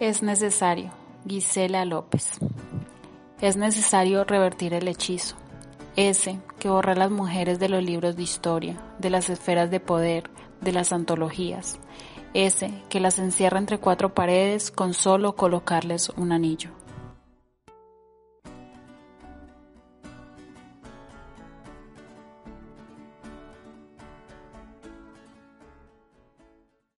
Es necesario, Gisela López. Es necesario revertir el hechizo, ese que borra a las mujeres de los libros de historia, de las esferas de poder, de las antologías, ese que las encierra entre cuatro paredes con solo colocarles un anillo.